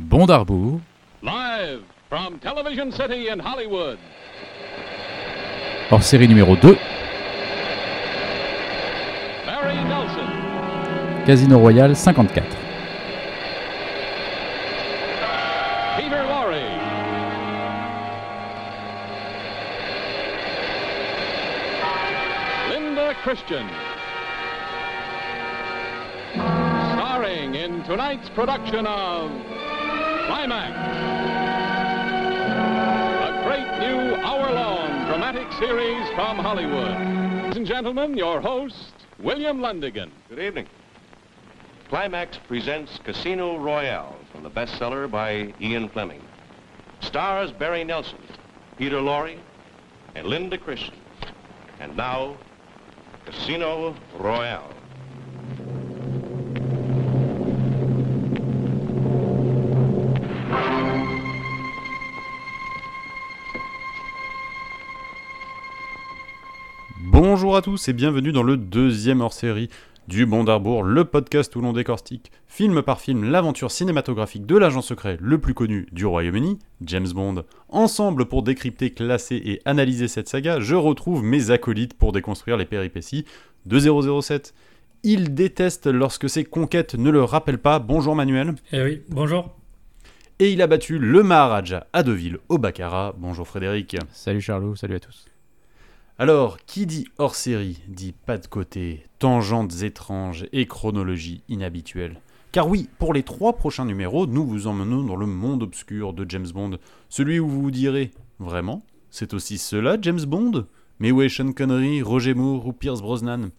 Bon d'Arbour. Live from Television City in Hollywood. Hors série numéro 2. Barry Nelson, Casino Royale 54. Peter Lorre, Linda Christian. Starring in tonight's production of Climax. A great new hour-long dramatic series from Hollywood. Ladies and gentlemen, your host, William Lundigan. Good evening. Climax presents Casino Royale from the bestseller by Ian Fleming. Stars Barry Nelson, Peter Lorre, and Linda Christian. And now, Casino Royale. À tous et bienvenue dans le deuxième hors-série du Bon d'Arbour, le podcast où l'on décortique, film par film, l'aventure cinématographique de l'agent secret le plus connu du Royaume-Uni, James Bond. Ensemble pour décrypter, classer et analyser cette saga, je retrouve mes acolytes pour déconstruire les péripéties de 007. Il déteste lorsque ses conquêtes ne le rappellent pas. Bonjour Manuel. Eh oui, bonjour. Et il a battu le Maharaja à Deauville au Baccarat. Bonjour Frédéric. Salut Charlot, salut à tous. Alors, qui dit hors série dit pas de côté, tangentes étranges et chronologie inhabituelle. Car oui, pour les trois prochains numéros, nous vous emmenons dans le monde obscur de James Bond, celui où vous vous direz Vraiment? C'est aussi cela, James Bond? Mais où est Sean Connery, Roger Moore ou Pierce Brosnan?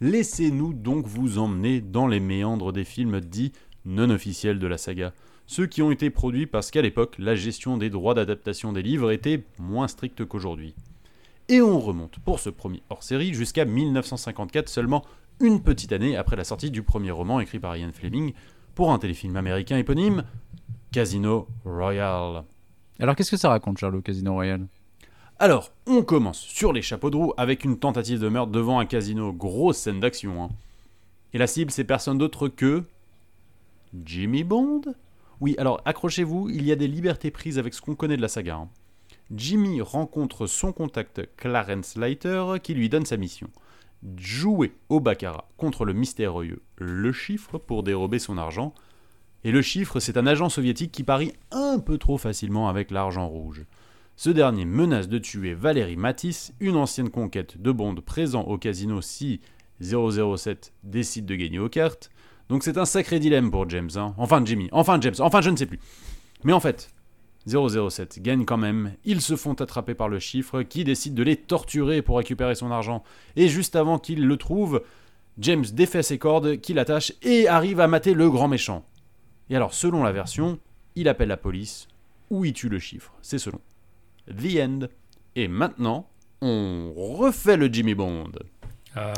Laissez-nous donc vous emmener dans les méandres des films dits non officiels de la saga, ceux qui ont été produits parce qu'à l'époque, la gestion des droits d'adaptation des livres était moins stricte qu'aujourd'hui. Et on remonte pour ce premier hors-série jusqu'à 1954, seulement une petite année après la sortie du premier roman écrit par Ian Fleming pour un téléfilm américain éponyme, Casino Royale. Alors qu'est-ce que ça raconte Charlot, Casino Royale? Alors, on commence sur les chapeaux de roue avec une tentative de meurtre devant un casino, grosse scène d'action. hein. Et la cible, c'est personne d'autre que. Jimmy Bond? Oui, alors accrochez-vous, il y a des libertés prises avec ce qu'on connaît de la saga. hein. Jimmy rencontre son contact Clarence Leiter qui lui donne sa mission. Jouer au baccarat contre le mystérieux Le Chiffre pour dérober son argent. Et Le Chiffre, c'est un agent soviétique qui parie un peu trop facilement avec l'argent rouge. Ce dernier menace de tuer Valérie Matisse, une ancienne conquête de Bond présent au casino si 007 décide de gagner aux cartes. Donc c'est un sacré dilemme pour James. hein. Enfin Jimmy, enfin James, enfin je ne sais plus. Mais en fait, 007 gagne quand même, ils se font attraper par le chiffre qui décide de les torturer pour récupérer son argent. Et juste avant qu'ils le trouvent, James défait ses cordes, qu'il attache et arrive à mater le grand méchant. Et alors, selon la version, il appelle la police ou il tue le chiffre? C'est selon. The End. Et maintenant, on refait le Jimmy Bond. Ah,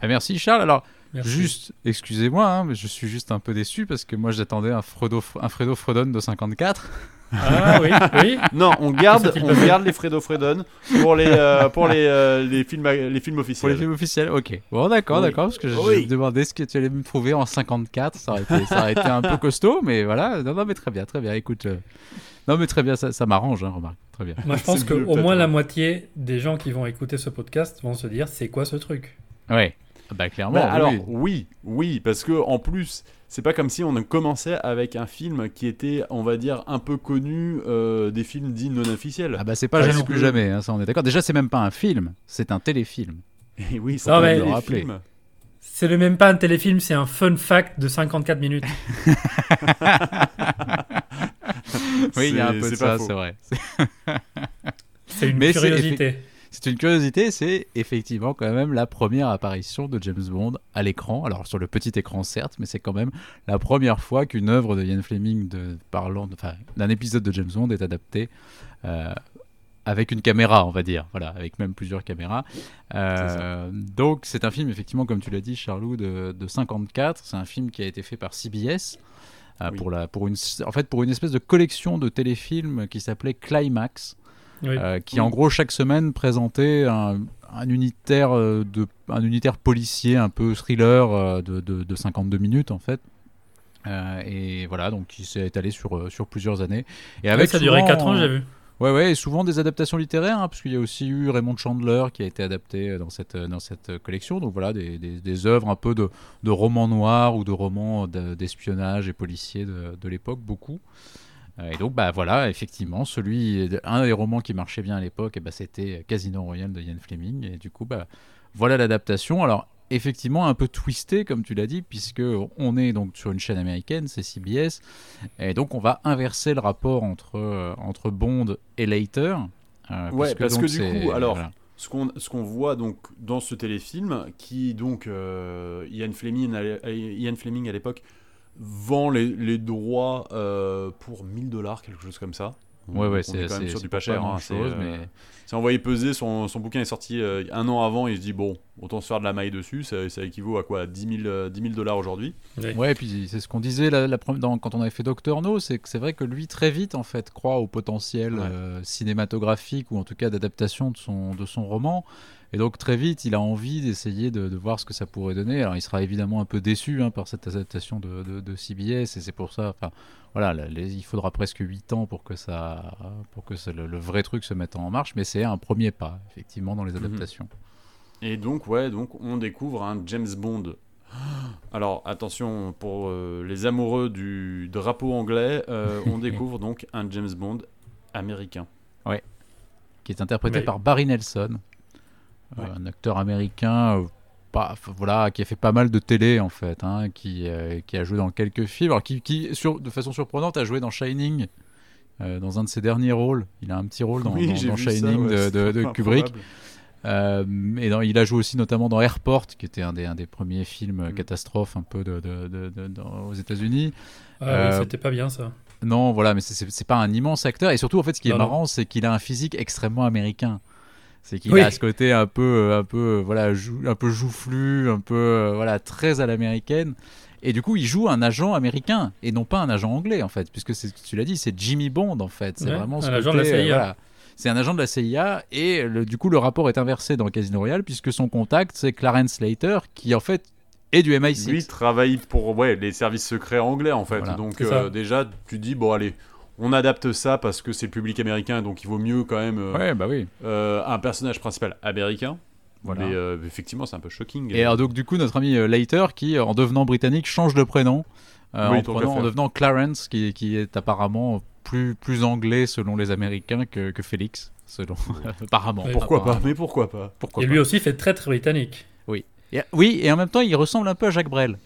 Ah, Merci Charles. Alors, merci. juste, excusez-moi, hein, mais je suis juste un peu déçu parce que moi j'attendais un Fredo, un Fredo Fredon de 54. Ah oui, oui. Non, on garde, on garde les Fredo Fredon pour les, euh, pour les, euh, les, films, les films Pour officiels. les films officiels, ok. Bon, d'accord, Oui. d'accord, parce que je, Oui. je me demandais ce que tu allais me trouver en 54. Ça aurait été, ça aurait été un peu costaud, mais voilà. Non, non, mais très bien, très bien. Écoute, euh, non, mais très bien, ça, ça m'arrange, hein, remarque. Très bien. Moi, je pense qu'au moins peut-être. la moitié des gens qui vont écouter ce podcast vont se dire c'est quoi ce truc? Ouais. Ah Bah, clairement. Bah, oui, alors oui. oui, oui, parce que en plus, c'est pas comme si on commençait avec un film qui était, on va dire, un peu connu euh, des films dits non officiels. Ah bah c'est pas jamais que- plus jamais, hein, ça on est d'accord. Déjà c'est même pas un film, c'est un téléfilm. Et oui, Non, ça peut le le rappeler. film. C'est le même pas un téléfilm, c'est un fun fact de 54 minutes. Oui, il y a un peu de ça, c'est vrai. C'est une Mais c'est curiosité. C'est une curiosité, c'est effectivement quand même la première apparition de James Bond à l'écran. Alors sur le petit écran certes, mais c'est quand même la première fois qu'une œuvre de Ian Fleming de, parlant, enfin d'un épisode de James Bond est adapté euh, avec une caméra, on va dire, voilà, avec même plusieurs caméras. Euh, donc c'est un film effectivement, comme tu l'as dit, Charlot, de, de 54. C'est un film qui a été fait par CBS. euh, Oui. pour la, pour une, en fait, pour une espèce de collection de téléfilms qui s'appelait Climax, Oui. euh, qui en gros chaque semaine présentait un, un unitaire euh, de un unitaire policier un peu thriller euh, de, de, de 52 minutes en fait Euh, et voilà, donc il s'est étalé sur, sur plusieurs années. Et Ouais, avec ça a duré souvent- 4 ans, j'ai vu. Ouais, ouais, et souvent des adaptations littéraires, hein, parce qu'il y a aussi eu Raymond Chandler qui a été adapté dans cette, dans cette collection. Donc voilà, des, des, des œuvres un peu de, de romans noirs ou de romans de- d'espionnage et policiers de, de l'époque, beaucoup. Euh, Et donc, bah voilà, effectivement, celui, un des romans qui marchait bien à l'époque, eh ben, c'était Casino Royale de Ian Fleming. Et du coup, bah, voilà l'adaptation. Alors, effectivement, un peu twisté, comme tu l'as dit, puisque on est donc sur une chaîne américaine, c'est CBS. Et donc, on va inverser le rapport entre, euh, entre Bond et Later. euh, Ouais, parce donc que du coup, alors, voilà. Ce qu'on ce qu'on voit donc dans ce téléfilm, qui donc euh, Ian Fleming à Ian Fleming à l'époque vend les, les droits euh, pour 1000 dollars, quelque chose comme ça. Ouais, ouais, c'est est quand même sur du pas cher. hein, c'est, euh, mais C'est envoyé peser, son, son bouquin est sorti euh, un an avant, il se dit bon, autant se faire de la maille dessus, ça, ça équivaut à quoi? 10 000 euh, 10 000 dollars aujourd'hui? Oui. Ouais, et puis c'est ce qu'on disait la, la première- dans- quand on avait fait Doctor No, c'est que c'est vrai que lui très vite en fait croit au potentiel Ouais. euh, cinématographique ou en tout cas d'adaptation de son, de son roman. Et donc très vite, il a envie d'essayer de, de voir ce que ça pourrait donner. Alors il sera évidemment un peu déçu hein, par cette adaptation de, de- de CBS et c'est pour ça, enfin voilà, les- il faudra presque 8 ans pour que ça, pour que ça- le, le vrai truc se mette en marche. Mais c'est un premier pas effectivement dans les Mhm. adaptations. Et donc, ouais, donc on découvre un James Bond. Alors, attention, pour euh, les amoureux du drapeau anglais, euh, on découvre donc un James Bond américain. qui est interprété Mais- par Barry Nelson, Ouais. un acteur américain, euh, pas, voilà, qui a fait pas mal de télé en fait, hein, qui, euh, qui a joué dans quelques films, alors qui, qui, sur, de façon surprenante, a joué dans Shining. euh, dans un de ses derniers rôles, il a un petit rôle dans, dans- j'ai dans vu ça, Shining ouais, de-. Kubrick. Euh, et dans- il a joué aussi notamment dans Airport, qui était un des, un des premiers films euh, Mm. catastrophes un peu de, de- de- de- dans- aux États-Unis. Ah Euh, oui, c'était pas bien ça. Non, voilà, mais c'est- pas un immense acteur. Et surtout, en fait, ce qui est non. marrant, c'est qu'il a un physique extrêmement américain. C'est qu'il Oui. a ce côté un peu, euh, un peu, euh, voilà, jou- un peu joufflu, un peu, euh, voilà, très à l'américaine. Et du coup, il joue un agent américain et non pas un agent anglais, en fait, puisque c'est- tu l'as dit, c'est Jimmy Bond, en fait. C'est Ouais, vraiment ce un agent de la CIA. voilà. C'est un agent de la CIA et le- du coup, le rapport est inversé dans Casino Royale puisque son contact, c'est Clarence Slater, qui en fait est du MI6. Lui travaille pour ouais, les services secrets anglais en fait. Voilà, donc euh, déjà, tu dis bon allez, on adapte ça parce que c'est le public américain, donc il vaut mieux quand même euh, Ouais, bah oui. euh, un personnage principal américain. Voilà. Mais euh, effectivement, c'est un peu shocking. Et alors, donc, du coup, notre ami Leiter, qui, en devenant britannique, change de prénom, euh, Oui, en, prenant- devenant Clarence, qui, qui est apparemment plus, plus anglais selon les Américains que, que Félix, selon apparemment. Oui. pourquoi pas. Mais pourquoi pas Pourquoi Et pas. lui aussi fait très très britannique. Et- oui, et en même temps, il ressemble un peu à Jacques Brel.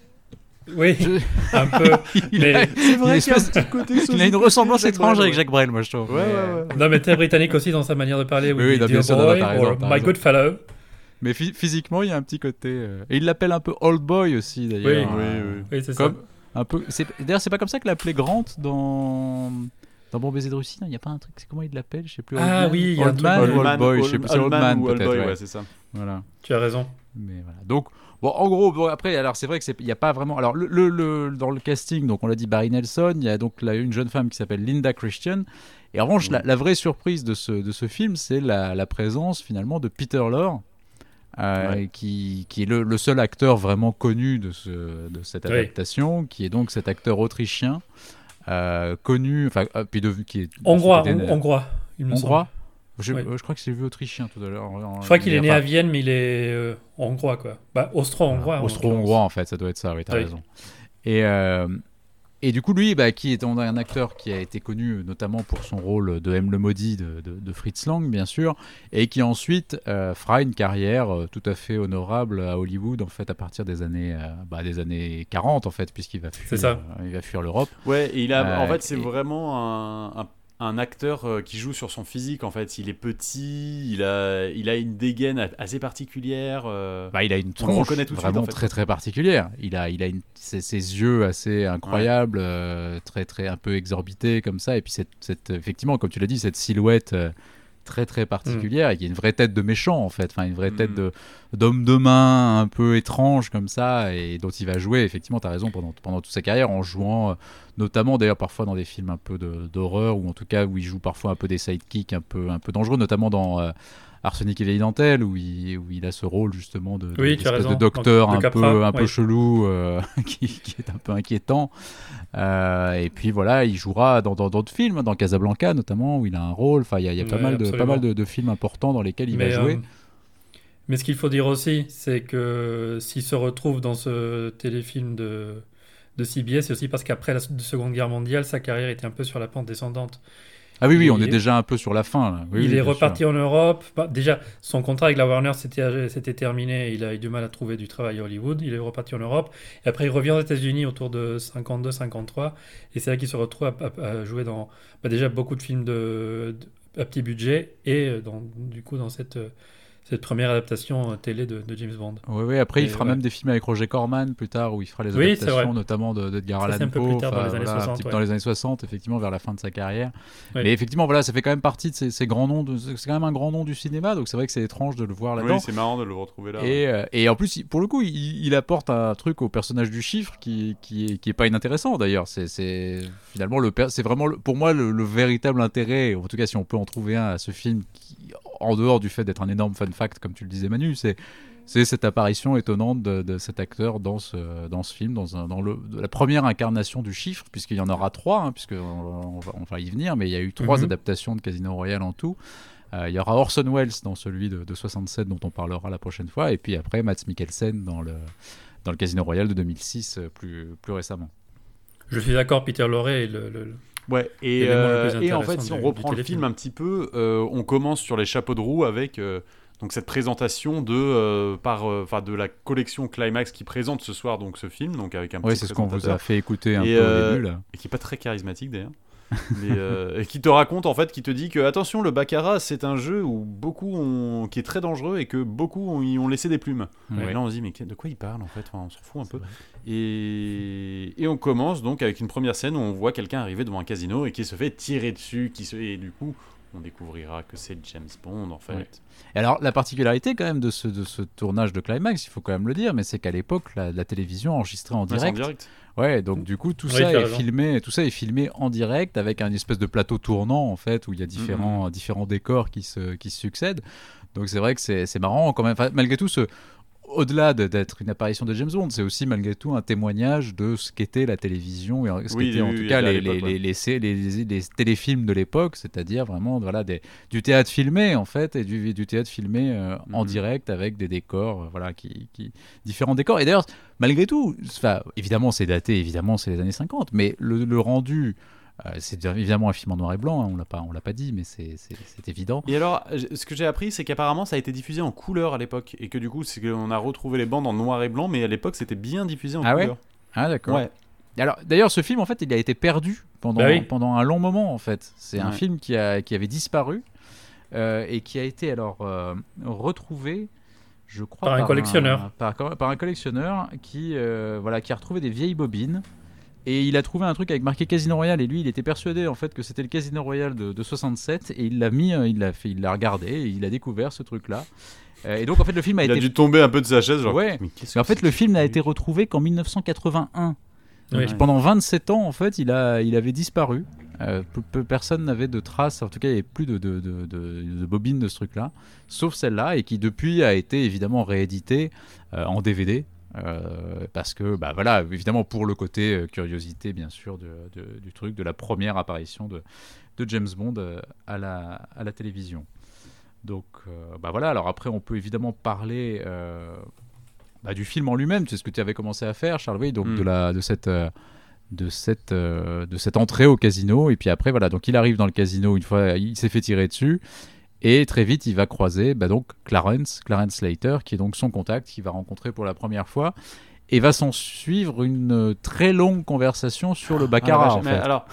Oui, Je- un peu. il, Mais- a, C'est il a vrai qu'il y a un espèce- petit côté il a une ressemblance étrange avec Jacques Brel, moi je trouve. Ouais, ouais, ouais. Non, mais très britannique aussi dans sa manière de parler. Oui, non, dear bien sûr, non, boy, t'as raison, my good fellow. mais phy- physiquement, il y a un petit côté. euh, Et il l'appelle un peu Old Boy aussi, d'ailleurs. Oui. Oui, oui. Oui, c'est Comme ça. un peu. c'est- D'ailleurs, c'est pas comme ça que l'appelait Grant dans. Dans Bon baiser de Russie, il n'y a pas un truc, c'est comment il l'appelle Je sais plus. Ah Old oui, il y a Old Man ou Old Boy, je sais plus, c'est Old Man ou Old peut-être. Ouais, c'est ça. Voilà. Tu as raison. Mais voilà. Donc, bon, en gros, bon, après, alors c'est vrai que c'est, il y a pas vraiment. Alors, le, le- le- dans le casting, donc on l'a dit, Barry Nelson, il y a donc là, une jeune femme qui s'appelle Linda Christian. Et en revanche, la, la vraie surprise de ce, de ce film, c'est la, la présence finalement de Peter Lorre. euh, Ouais. qui, qui est le, le seul acteur vraiment connu de, ce, de cette Oui. adaptation, qui est donc cet acteur autrichien, euh, connu, enfin, euh, puis de, qui est Hongrois, hongrois. Il me hongrois? Je, Ouais. euh, je crois que j'ai vu autrichien tout à l'heure. Je crois qu'il est né à Vienne, mais il est euh, hongrois, quoi. Bah, austro-hongrois. en Austro-hongrois, en fait, ça doit être ça, oui, t'as Oui. raison. Et, euh, et du coup, lui, bah, qui est un acteur qui a été connu notamment pour son rôle de M. le Maudit de, de- de Fritz Lang, bien sûr, et qui ensuite euh, fera une carrière tout à fait honorable à Hollywood, en fait, à partir des années, euh, bah, des années 40, en fait, puisqu'il va fuir, C'est ça. euh, il va fuir l'Europe. Ouais, et il a, Euh, en fait, c'est et- vraiment un, un- un acteur euh, qui joue sur son physique. En fait, il est petit, il a, il a une dégaine assez particulière. euh, Bah, il a une On tronche reconnaît tout de suite, vraiment en fait. très très particulière. Il a, il a une, ses, ses yeux assez incroyables, euh, très très un peu exorbités comme ça. Et puis cette, cette- effectivement, comme tu l'as dit, cette silhouette euh, très très particulière. Et il y a une vraie tête de méchant en fait, enfin une vraie tête Mm. de d'homme de main un peu étrange comme ça et dont il va jouer. Effectivement, tu as raison pendant pendant toute sa carrière en jouant euh, notamment d'ailleurs parfois dans des films un peu d'horreur ou en tout cas où il joue parfois un peu des sidekicks un peu un peu dangereux, notamment dans euh, Arsenic et vieille dentelle où il, où il a ce rôle justement de, de- Oui, docteur De un Capra, peu un peu chelou euh, qui, qui est un peu inquiétant. Euh, et puis voilà, il jouera dans d'autres films, dans Casablanca notamment où il a un rôle. Enfin, il y a, il y a pas Ouais, mal de pas absolument. mal de, de films importants dans lesquels il mais, va jouer. euh, mais ce qu'il faut dire aussi, c'est que s'il se retrouve dans ce téléfilm de, de CBS, c'est aussi parce qu'après la Seconde Guerre mondiale, sa carrière était un peu sur la pente descendante. Ah oui, oui, on est déjà un peu sur la fin. Là. Oui, il oui, est sûr. reparti en Europe. Bah, déjà, son contrat avec la Warner s'était terminé. Il a eu du mal à trouver du travail à Hollywood. Il est reparti en Europe. Et après, il revient aux États-Unis autour de 52-53. Et c'est là qu'il se retrouve à, à- à jouer dans bah, déjà beaucoup de films de, de- à petit budget et euh, dans, du coup dans cette, euh, cette première adaptation euh, télé de, de James Bond. Oui, oui, après il fera ouais. même des films avec Roger Corman plus tard où il fera les Oui, adaptations notamment de- d'Edgar Ça, Allan c'est un peu Poe, plus tard, dans les années voilà, 60, type ouais. dans les années 60 effectivement vers la fin de sa carrière. Ouais. Mais effectivement voilà, ça fait quand même partie de ces, ces grands noms, de- c'est quand même un grand nom du cinéma donc c'est vrai que c'est étrange de le voir là-dedans. Oui, c'est marrant de le retrouver là. Et, euh, et en plus, pour le coup, il, il apporte un truc au personnage du chiffre qui, qui, est, qui est pas inintéressant d'ailleurs. C'est, finalement le, c'est vraiment le- pour moi le, le véritable intérêt, en tout cas si on peut en trouver un à ce film, qui, en dehors du fait d'être un énorme fun fact comme tu le disais Manu, c'est c'est cette apparition étonnante de, de cet acteur dans ce, dans ce film, dans, un, dans le, de la première incarnation du chiffre, puisqu'il y en aura trois, hein, puisque on, on va, on va y venir, mais il y a eu trois Mhm. adaptations de Casino Royale en tout. Euh, il y aura Orson Welles dans celui de, de 67 dont on parlera la prochaine fois, et puis après Mads Mikkelsen dans le, dans le Casino Royale de 2006 euh, plus, plus récemment. Je suis d'accord, Peter Lorre est le, le- le- Ouais, et, euh, et en fait, si on reprend le film un petit peu, euh, on commence sur les chapeaux de roue avec euh, donc cette présentation de euh, par euh, enfin de la collection Climax qui présente ce soir donc ce film donc avec un Oui, petit c'est ce qu'on vous a fait écouter un Et, peu euh, au début. Là. et qui est pas très charismatique d'ailleurs. Mais, euh, et qui te raconte en fait, qui te dit que attention, le baccarat c'est un jeu où beaucoup ont, qui est très dangereux et que beaucoup ont, y ont laissé des plumes. Ouais. Et là on se dit mais de quoi il parle en fait? Enfin, On s'en fout un peu. Et, et on commence donc avec une première scène où on voit quelqu'un arriver devant un casino et qui se fait tirer dessus, qui se et du coup on découvrira que c'est James Bond en fait. Ouais. Et alors, la particularité quand même de ce, de ce tournage de Climax, il faut quand même le dire, mais c'est qu'à l'époque, la, la télévision enregistrait en Ouais, c'est en direct. direct. Ouais, donc du coup, tout Oui, ça est raison. filmé, tout ça est filmé en direct avec un espèce de plateau tournant en fait où il y a différents, différents décors qui se, qui se succèdent. Donc c'est vrai que c'est c'est marrant quand même. Enfin, malgré tout, ce, au-delà de- d'être une apparition de James Bond, c'est aussi malgré tout un témoignage de ce qu'était la télévision et ce Oui, qu'étaient en oui, tout cas les, les, ouais. les, les, téléfilms de l'époque, c'est-à-dire vraiment voilà, des, du théâtre filmé en fait et du, du théâtre filmé euh, en Mhm. direct avec des décors, euh, voilà, qui, qui différents décors. Et d'ailleurs, malgré tout, évidemment c'est daté, évidemment c'est les années 50, mais le, le rendu, c'est évidemment un film en noir et blanc, hein, on l'a pas, on l'a pas dit, mais c'est évident. Et alors, ce que j'ai appris, c'est qu'apparemment ça a été diffusé en couleur à l'époque et que du coup, c'est qu'on a retrouvé les bandes en noir et blanc, mais à l'époque c'était bien diffusé en Ah ouais couleur. Ah d'accord. Ouais. Alors d'ailleurs ce film en fait il a été perdu pendant, Bah oui. pendant un long moment en fait. C'est un Ouais. film qui, a, qui avait disparu euh, et qui a été alors euh, retrouvé je crois Par un collectionneur. par, par un collectionneur qui euh, voilà qui a retrouvé des vieilles bobines et il a trouvé un truc avec marqué Casino Royale et lui il était persuadé en fait que c'était le Casino Royale de, de 67 et il l'a mis euh, il l'a fait il l'a regardé et il a découvert ce truc là et donc en fait le film a Il été a dû tomber un peu de sa chaise, genre. Ouais. Mais qu'est-ce mais en fait, le film n'a été retrouvé qu'en 1981. Oui. Donc, Pendant 27 ans, en fait, il, a, il avait disparu. Euh, peu- peu- personne n'avait de traces, en tout cas, il n'y avait plus de, de, de, de- de bobines de ce truc-là, sauf celle-là, et qui depuis a été évidemment réédité euh, en DVD. Euh, parce que, bah voilà, évidemment pour le côté euh, curiosité, bien sûr, de- de- du truc, de la première apparition de, de James Bond euh, à, la, à la télévision. Donc, bah voilà, alors après, on peut évidemment parler bah, du film en lui-même, c'est ce que tu avais commencé à faire, Charles, oui, donc Mm. de, la, de, cette, de, cette, de cette entrée au casino. Et puis après, voilà, donc il arrive dans le casino une fois, il s'est fait tirer dessus. Et très vite, il va croiser bah, donc Clarence, Clarence Slater, qui est donc son contact, qu'il va rencontrer pour la première fois. Et va s'en suivre une euh, très longue conversation sur le Ah, baccarat. en fait. alors,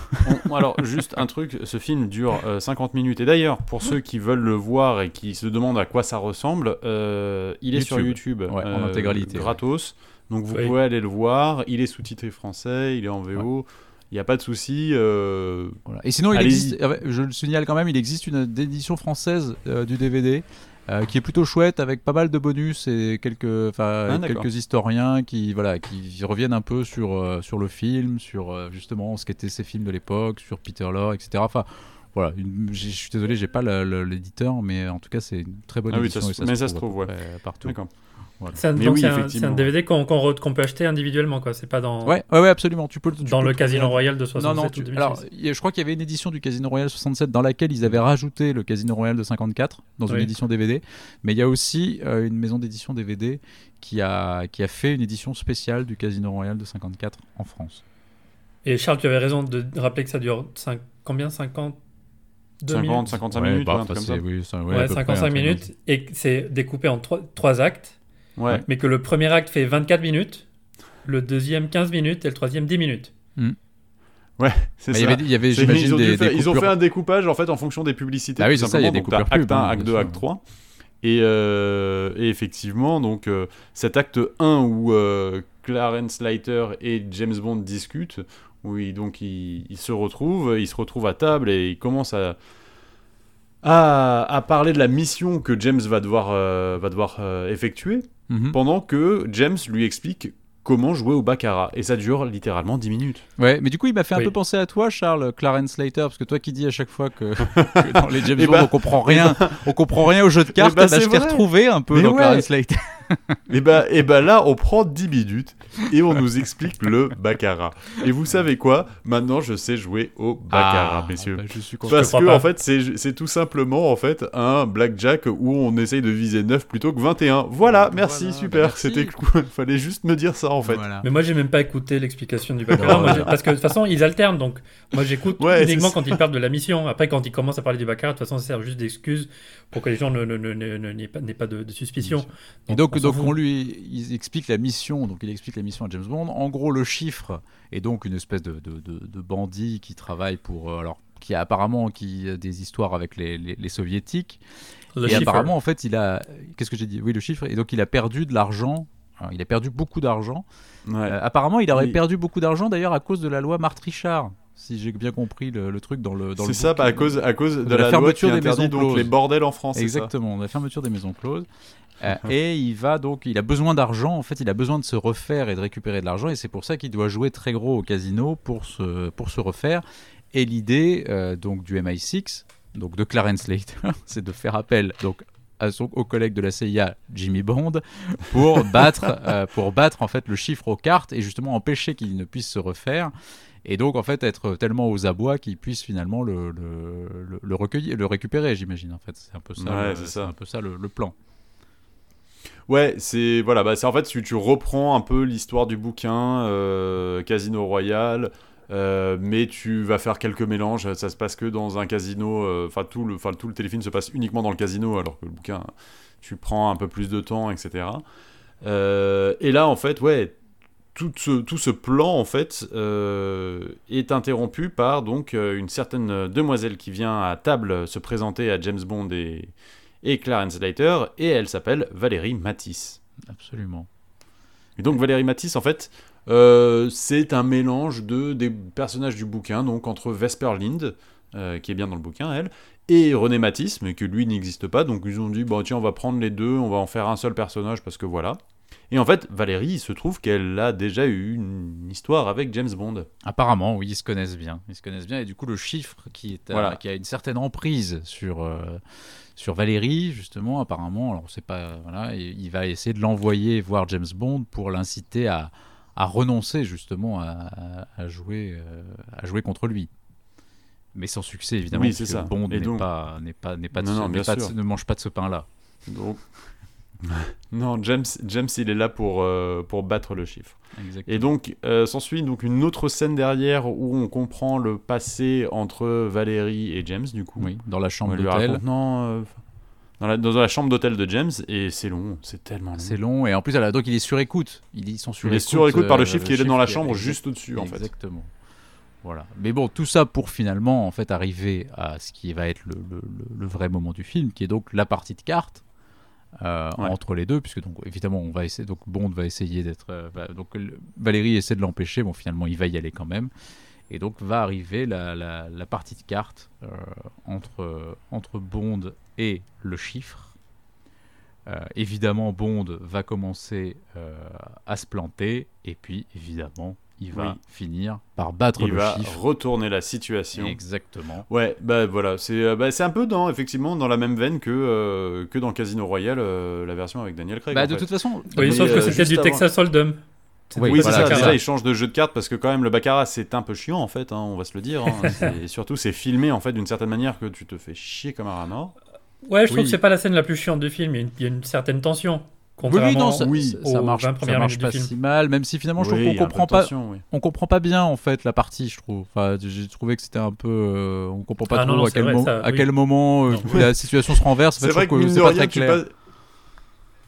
on- alors, juste un truc, ce film dure euh, 50 minutes. Et d'ailleurs, pour ceux qui veulent le voir et qui se demandent à quoi ça ressemble, euh, il est sur YouTube. Ouais, en euh, intégralité, Gratos. Donc vous Oui. pouvez aller le voir. Il est sous-titré français, il est en VO. Il n'y a pas de souci. euh, Voilà. Et sinon, il Allez-y. existe, euh, je le signale quand même, il existe une édition française euh, du DVD euh, qui est plutôt chouette avec pas mal de bonus et quelques, Ah, quelques historiens qui, voilà, qui reviennent un peu sur, sur le film, sur justement ce qu'étaient ces films de l'époque, sur Peter Lorre, etc. Enfin, voilà, une- je suis désolé, j'ai pas l'éditeur, mais en tout cas, c'est une très bonne Ah oui, édition. ça et se- mais ça se trouve, ouais. partout. D'accord. C'est un, oui, DVD qu'on peut acheter individuellement, quoi. C'est pas dans, Ouais, ouais, ouais, absolument. Tu peux, tu dans peux le Casino un- Royal de Non, 67 non, tu- 2006. alors je crois qu'il y avait une édition du Casino Royal 67 dans laquelle ils avaient rajouté le Casino Royal de 54 dans une édition DVD, mais il y a aussi euh, une maison d'édition DVD qui a, qui a fait une édition spéciale du Casino Royal de 54 en France. Et Charles, tu avais raison de rappeler que ça dure combien? 50 50, minutes? 55 Ouais, minutes, bah, ouais, un enfin, truc comme c'est- ça. oui, ça- ouais, Ouais, à peu près, 55 un truc minutes. Et c'est découpé en trois, trois actes, Ouais. mais que le premier acte fait 24 minutes, le deuxième 15 minutes et le troisième 10 minutes. C'est Mais il y ça. avait, y avait C'est- j'imagine, ils, ont des, faire- des ils ont fait un découpage en fait en fonction des publicités. Ah oui, c'est ça, il y a des coupures acte pub, 1, hein, acte bien 2, sûr. acte 3. Et, euh, et effectivement, donc euh, cet acte 1 où euh, Clarence Leiter et James Bond discutent, où ils, donc ils, ils se retrouvent, ils se retrouvent à table et ils commencent à, à, à parler de la mission que James va devoir, euh, va devoir euh, Mhm. pendant que James lui explique comment jouer au baccarat. Et ça dure littéralement 10 minutes. Ouais, mais du coup, il m'a fait un peu penser à toi, Charles, Clarence Slater, parce que toi qui dis à chaque fois que, que dans les James Eh Bond, ben- on comprend rien, on comprend rien au jeu de cartes, ben, eh ben, c'est je t'ai vrai. retrouvé un peu Mais dans ouais. Clarence Slater. Et bah, et bah là, on prend 10 minutes et on nous explique le baccarat. Et vous savez quoi? Maintenant, je sais jouer au baccarat, Ah, messieurs. bah, je suis content. Parce que en fait, c'est tout simplement en fait un blackjack où on essaye de viser 9 plutôt que 21. Voilà, merci, Voilà, super. C'était cool. Fallait juste me dire ça en fait. Voilà. Mais moi, j'ai même pas écouté l'explication du baccarat. Moi, parce que de toute façon, ils alternent. Donc, moi, j'écoute Ouais, uniquement quand ils parlent de la mission. Après, quand ils commencent à parler du baccarat, de toute façon, ça sert juste d'excuse pour que les gens ne- ne- ne- ne- ne- n'aient pas, de, de suspicion. Et donc, donc on lui il explique la mission, donc il explique la mission à James Bond. En gros, le chiffre est donc une espèce de, de, de- de bandit qui travaille pour, euh, alors, qui a apparemment qui a des histoires avec les, les- les soviétiques. Le et chiffre. apparemment, en fait, il a, qu'est-ce que j'ai dit? Oui, le chiffre. Et donc, il a perdu de l'argent. Alors, Il a perdu beaucoup d'argent. Ouais. Euh, apparemment, il aurait Oui. perdu beaucoup d'argent d'ailleurs à cause de la loi Marthe Richard, si j'ai bien compris le, le truc dans le. dans C'est ça, bah, à cause, à cause de, de la la, loi qui fermeture des interdit maisons donc closes. les bordels en France. ça? Exactement, la fermeture des maisons closes. Euh, et il va donc, il a besoin d'argent. En fait, il a besoin de se refaire et de récupérer de l'argent. Et c'est pour ça qu'il doit jouer très gros au casino pour se, pour se refaire. Et l'idée euh, donc du MI6, donc de Clarence Slater, c'est de faire appel donc à son, au collègue de la CIA, Jimmy Bond, pour battre, euh, pour battre en fait le chiffre aux cartes et justement empêcher qu'il ne puisse se refaire. Et donc en fait être tellement aux abois qu'il puisse finalement le, le, le, le recueillir, le récupérer, j'imagine en fait. C'est un peu ça, Ouais, c'est ça. un peu ça le plan. Ouais, c'est voilà, bah en fait tu, tu reprends un peu l'histoire du bouquin euh, Casino Royal, euh, mais tu vas faire quelques mélanges. Ça se passe que dans un casino. euh, Enfin tout le, tout le téléfilm se passe uniquement dans le casino, alors que le bouquin, tu prends un peu plus de temps, etc. Et là en fait, ouais, tout ce, tout ce plan en fait est interrompu par donc une certaine demoiselle qui vient à table se présenter à James Bond et et Clarence Slater, et elle s'appelle Valérie Matisse. Absolument. Et donc Valérie Matisse, en fait, euh, c'est un mélange de des personnages du bouquin, donc entre Vesper Lind, euh, qui est bien dans le bouquin, elle, et René Matisse, mais que lui n'existe pas, donc ils ont dit, bon tiens, on va prendre les deux, on va en faire un seul personnage, parce que voilà. Et en fait, Valérie, il se trouve qu'elle a déjà eu une histoire avec James Bond. Apparemment, oui, ils se connaissent bien. Ils se connaissent bien et du coup, le chiffre qui est à- Voilà. qui a une certaine emprise sur euh, sur Valérie, justement, apparemment, alors on sait pas, voilà, il va essayer de l'envoyer voir James Bond pour l'inciter à à renoncer justement à, jouer euh, à jouer contre lui. Mais sans succès évidemment, Oui, parce c'est que ça. Bond n'est pas n'est pas n'est pas, de Non, pas de ne mange pas de ce pain là. Donc... non, James, James, il est là pour, euh, pour battre le chiffre. Exactement. Et donc, euh, s'ensuit donc une autre scène derrière où on comprend le passé entre Valérie et James, du coup. oui, dans la chambre d'hôtel. non, euh, dans, la, dans la chambre d'hôtel de James, et c'est long, c'est tellement long. C'est long et en plus, donc il est sur écoute. Ils sont sur Il est écoute, sur écoute par le chiffre qui est dans la chambre juste au-dessus, en fait. Exactement. Voilà. Mais bon, tout ça pour finalement en fait arriver à ce qui va être le, le- le- le vrai moment du film, qui est donc la partie de cartes euh, Ouais. entre les deux, puisque donc évidemment on va essayer, donc Bond va essayer d'être, euh, va- donc Valérie essaie de l'empêcher, bon finalement il va y aller quand même, et donc va arriver la, la- la partie de cartes euh, entre entre Bond et le chiffre. Évidemment, Bond va commencer à se planter, et puis évidemment, il va Oui. finir par battre Il le va chiffre. retourner la situation. Exactement. Ouais, bah voilà, c'est euh, bah, c'est un peu dans effectivement dans la même veine que euh, que dans Casino Royale, euh, la version avec Daniel Craig. Bah, de fait. toute façon, Oui, Mais, sauf que c'était du avant- Texas Hold'em. Oui, Oui. Baccarat. Déjà, il change de jeu de cartes parce que quand même le baccarat c'est un peu chiant en fait, hein, on va se le dire. hein. Et surtout, c'est filmé en fait d'une certaine manière que tu te fais chier comme un rat mort. Ouais, je trouve que c'est pas la scène la plus chiante du film. Il y a une, il y a une certaine tension. Oui, oui, Contrairement non, ça, oui, ça- marche, 20 ça marche pas si mal, même si finalement je Oui, trouve qu'on comprend pas, tension, oui. on comprend pas bien en fait la partie, je trouve. Enfin, j'ai trouvé que c'était un peu, euh, on comprend pas Ah trop non, non, à, quel vrai, mo- ça, à oui. quel moment euh, la situation se renverse. En fait, C'est vrai que que c'est pas rien, très tu clair. passes,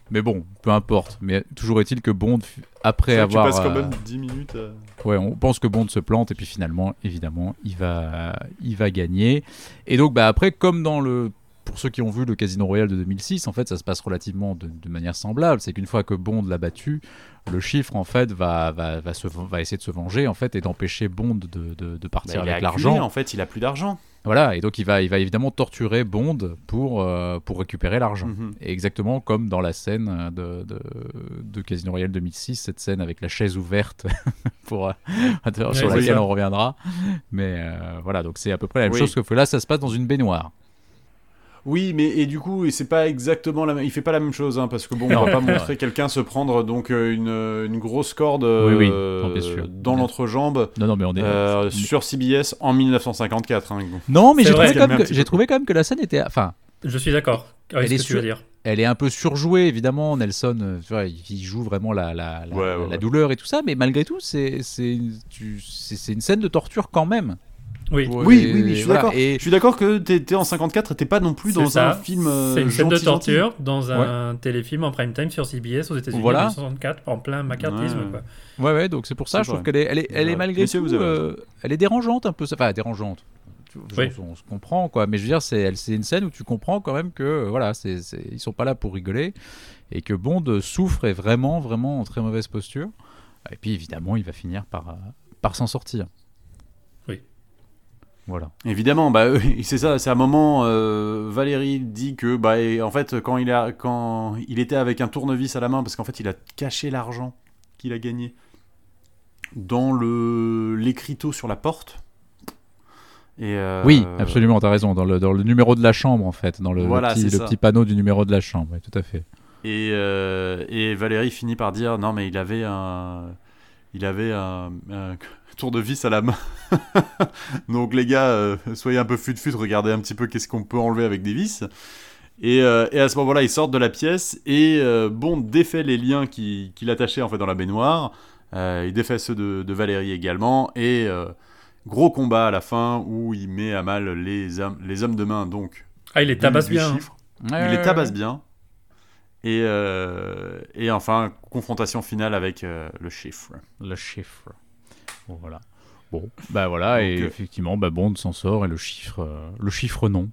Mais bon, peu importe. Mais toujours est-il que Bond, après tu avoir, passes quand euh, même 10 minutes. euh, Ouais, on pense que Bond se plante et puis finalement, évidemment, il va, il va gagner. Et donc, bah, après, comme dans le. Pour ceux qui ont vu le Casino Royale de 2006, en fait, ça se passe relativement de, de manière semblable. C'est qu'une fois que Bond l'a battu, le chiffre, en fait, va, va, va, se, va essayer de se venger, en fait, et d'empêcher Bond de, de, de bah, partir est avec l'argent. En fait, il a plus d'argent. Voilà, et donc il va, il va évidemment torturer Bond pour, euh, pour récupérer l'argent. Mhm. Exactement comme dans la scène de, de, de Casino Royale 2006, cette scène avec la chaise ouverte pour, euh, sur Ouais, laquelle on reviendra. Mais euh, voilà, donc c'est à peu près la même Oui. chose, que là, ça se passe dans une baignoire. Oui, mais et du coup, c'est pas exactement la même. Il fait pas la même chose, hein, parce que bon, Non, on va pas montrer quelqu'un se prendre donc euh, une, une grosse corde euh, Oui, oui, non, bien sûr. dans l'entrejambe Non, non, mais on est. euh, sur CBS en 1954. hein. Non, mais C'est j'ai trouvé, que- trouvé quand même que la scène était. Enfin, Je suis d'accord avec Elle ce est que tu sur- veux dire. elle est un peu surjouée, évidemment. Nelson, euh, tu vois, il joue vraiment la, la, la, Ouais, ouais, la ouais. douleur et tout ça, mais malgré tout, c'est c'est une, tu- c'est- c'est une scène de torture quand même. Oui. Oui, et oui, oui, je suis voilà, d'accord. Et Je suis d'accord que t'étais en 54 et t'es pas non plus dans un film. euh, C'est une scène de gentil. torture dans un téléfilm en prime time sur CBS aux États-Unis Voilà. en 1964 en plein macartisme. Ouais. quoi. Ouais, ouais, donc c'est pour ça, je trouve qu'elle est, elle est, elle est Ouais. malgré tout, vous avez euh, elle est dérangeante un peu, ça- enfin dérangeante. Oui. On, on se comprend quoi, mais je veux dire, c'est, elle- c'est une scène où tu comprends quand même que euh, voilà, c'est, ils sont pas là pour rigoler et que Bond souffre et vraiment, vraiment en très mauvaise posture. Et puis évidemment, il va finir par, par s'en sortir. Voilà. Évidemment, bah oui, c'est ça. C'est un moment. euh, Valérie dit que bah et en fait quand il a quand il était avec un tournevis à la main parce qu'en fait il a caché l'argent qu'il a gagné dans l'écriteau sur la porte. Et euh, Oui, absolument, t'as raison. Dans le, dans le numéro de la chambre, en fait, dans le, petit, le panneau du numéro de la chambre, oui, tout à fait. Et, euh, et Valérie finit par dire non mais il avait un il avait un, un tournevis à la main. Donc les gars, euh, soyez un peu fut-fut, regardez un petit peu qu'est-ce qu'on peut enlever avec des vis. Et, euh, et à ce moment-là, ils sortent de la pièce et euh, Bond défait les liens qui, qui l'attachaient en fait dans la baignoire. Euh, il défait ceux de, de Valérie également et euh, gros combat à la fin où il met à mal les hommes, les hommes de main donc Ah, il les tabasse bien. hein. Il les tabasse bien. Et, euh, et enfin, confrontation finale avec euh, le chiffre. Le chiffre. Bon, voilà. Bon, bah voilà, Donc, et euh, effectivement, bah Bond s'en sort et le chiffre, le chiffre non.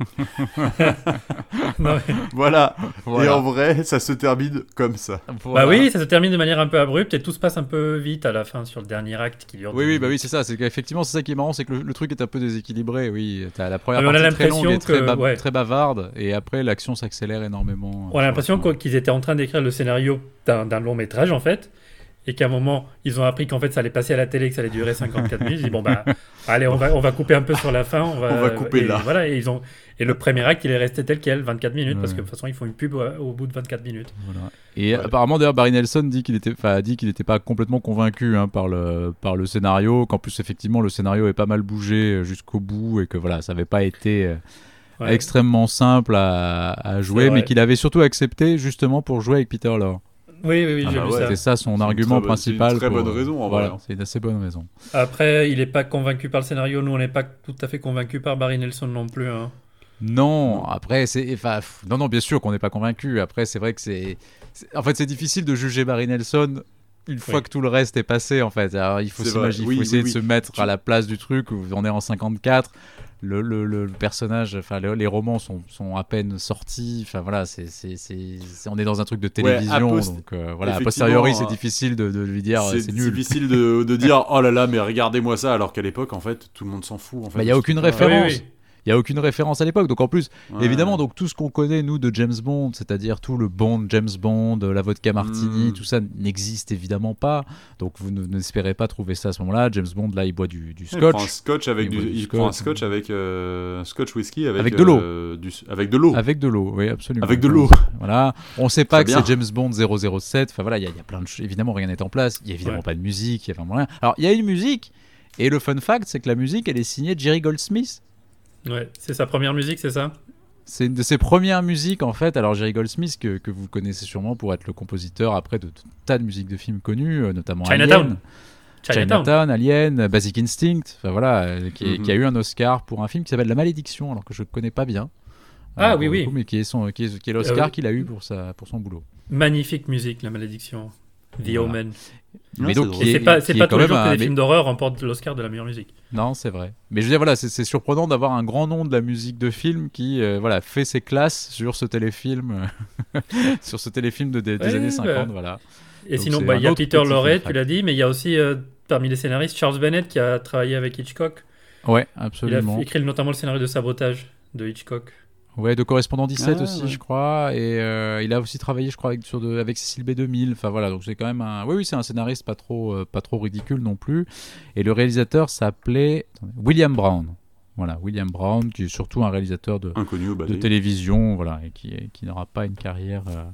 Non, mais- Voilà. Et en vrai, ça se termine comme ça. Bah oui, ça se termine de manière un peu abrupte et tout se passe un peu vite à la fin sur le dernier acte qui dure. Oui, oui, bah oui, c'est ça. C'est qu'effectivement, c'est ça qui est marrant, c'est que le, le truc est un peu déséquilibré. Oui, t'as la première Ah, mais on a partie très longue et très, que- ba- ouais. très bavarde, et après l'action s'accélère énormément. On a l'impression qu'ils étaient en train d'écrire le scénario d'un long métrage en fait, et qu'à un moment ils ont appris qu'en fait ça allait passer à la télé, que ça allait durer 54 minutes. Ils disent bon bah allez on va on va couper un peu sur la fin, on va, On va couper et là. Voilà et ils ont et le premier acte il est resté tel quel, 24 minutes parce que de toute façon ils font une pub au, au bout de 24 minutes. Voilà. Et Ouais. apparemment, d'ailleurs, Barry Nelson dit qu'il était, enfin, a dit qu'il n'était pas complètement convaincu hein, par le par le scénario, qu'en plus effectivement le scénario est pas mal bougé euh, jusqu'au bout et que voilà, ça n'avait pas été euh, Ouais. extrêmement simple à, à jouer, mais qu'il avait surtout accepté justement pour jouer avec Peter Lorre. Oui oui, oui Ah j'ai bah vu ouais. ça. C'était ça son C'est argument très bonne- c'est une principal. très pour- bonne raison, en voilà, vrai, hein. C'est une assez bonne raison. Après il est pas convaincu par le scénario, nous on n'est pas tout à fait convaincu par Barry Nelson non plus. hein. Non, après c'est, enfin, non, non, bien sûr qu'on n'est pas convaincu. Après, c'est vrai que c'est, c'est- en fait, c'est difficile de juger Barry Nelson une fois Oui. que tout le reste est passé, en fait. Alors, il faut s'imaginer, il Oui, faut oui, essayer oui. de se mettre Tu- à la place du truc où on est en 54. Le, le, le personnage, enfin, le- les romans sont, sont à peine sortis. Enfin, voilà, c'est, c'est, c'est- c'est- on est dans un truc de télévision, post- donc euh, voilà. A posteriori, c'est euh, difficile de, de lui dire euh, C'est c'est nul. difficile de, de dire oh là là, mais regardez-moi ça, alors qu'à l'époque, en fait, tout le monde s'en fout. En fait, Bah, il y a de ce aucune référence. Il y a aucune référence à l'époque. Donc en plus, Ouais. évidemment, donc tout ce qu'on connaît nous de James Bond, c'est-à-dire tout le Bond, James Bond, la vodka martini, Mm. tout ça n'existe évidemment pas. Donc vous ne- n'espérez pas trouver ça à ce moment-là. James Bond là, il boit du, du Il prend un scotch scotch avec Il du, il scotch. prend un scotch avec euh, scotch whisky avec, Avec de l'eau. euh, avec de l'eau. avec de l'eau. Oui, absolument. Avec de l'eau. Voilà. On sait pas que c'est James Bond 007. Enfin voilà, il y, a- il y a plein de choses. Évidemment, rien n'est en place. Il y a évidemment Ouais. pas de musique. Il y a vraiment rien. Alors il y a une musique. Et le fun fact, c'est que la musique, elle est signée Jerry Goldsmith. Ouais, c'est sa première musique, c'est ça? C'est une de ses premières musiques en fait. Alors Jerry Goldsmith, que, que vous connaissez sûrement pour être le compositeur après de, tout tas de musiques de films connues, euh, notamment Chinatown. Alien, Chinatown. Chinatown, Alien, Basic Instinct. Enfin voilà, euh, qui, Mhm. qui a eu un Oscar pour un film qui s'appelle La Malédiction, alors que je ne connais pas bien. Ah, Euh, oui, oui. coup, mais qui est, son, qui est, qui est l'Oscar Euh, qu'il a eu pour, sa, pour son boulot. Magnifique musique, La Malédiction. The Voilà. Omen. Ouais, mais c'est donc, c'est pas, est pas tous les que des mais- films d'horreur remportent l'Oscar de la meilleure musique. Non, c'est vrai. Mais je veux dire, voilà, c'est surprenant d'avoir un grand nom de la musique de film qui euh, voilà, fait ses classes sur ce téléfilm, sur ce téléfilm de, des, années bah. 50. Voilà. Et Donc sinon, bah, il y a Peter Lorre, tu l'as dit, mais il y a aussi euh, parmi les scénaristes Charles Bennett qui a travaillé avec Hitchcock. Ouais, Il a absolument. écrit notamment le scénario de Sabotage de Hitchcock. Ouais, de Correspondant 17 Ah, aussi, ouais. je crois. Et euh, il a aussi travaillé, je crois, avec, sur de, avec Cécile B2000. Enfin voilà, donc c'est quand même un. Oui, oui, c'est un scénariste pas trop, euh, pas trop ridicule non plus. Et le réalisateur s'appelait William Brown. Voilà, William Brown, qui est surtout un réalisateur de, Inconnu de télévision, voilà, et qui, qui n'aura pas une carrière, euh,